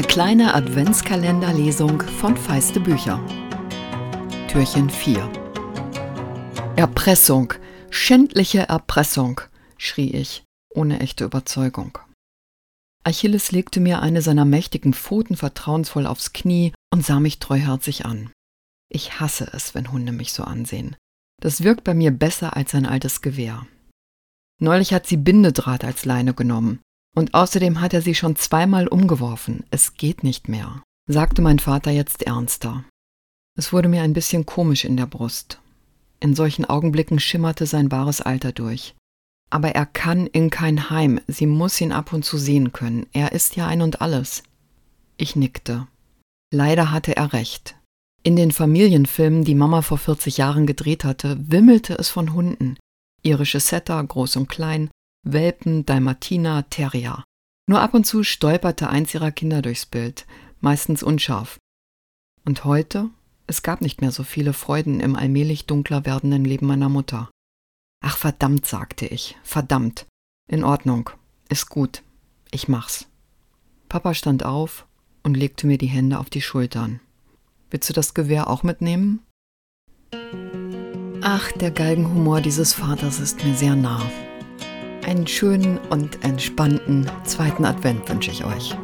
kleine Adventskalenderlesung von Feiste Bücher. Türchen 4 Erpressung, schändliche Erpressung, schrie ich, ohne echte Überzeugung. Achilles legte mir eine seiner mächtigen Pfoten vertrauensvoll aufs Knie und sah mich treuherzig an. Ich hasse es, wenn Hunde mich so ansehen. Das wirkt bei mir besser als ein altes Gewehr. Neulich hat sie Bindedraht als Leine genommen. Und außerdem hat er sie schon zweimal umgeworfen. Es geht nicht mehr, sagte mein Vater jetzt ernster. Es wurde mir ein bisschen komisch in der Brust. In solchen Augenblicken schimmerte sein wahres Alter durch. Aber er kann in kein Heim, sie muss ihn ab und zu sehen können. Er ist ja ein und alles. Ich nickte. Leider hatte er recht. In den Familienfilmen, die Mama vor 40 Jahren gedreht hatte, wimmelte es von Hunden. Irische Setter, groß und klein, Welpen, Dalmatiner, Terrier. Nur ab und zu stolperte eins ihrer Kinder durchs Bild, meistens unscharf. Und heute? Es gab nicht mehr so viele Freuden im allmählich dunkler werdenden Leben meiner Mutter. Ach verdammt, sagte ich, verdammt. In Ordnung, ist gut, ich mach's. Papa stand auf und legte mir die Hände auf die Schultern. Willst du das Gewehr auch mitnehmen? Ach, der Galgenhumor dieses Vaters ist mir sehr nah. Einen schönen und entspannten zweiten Advent wünsche ich euch.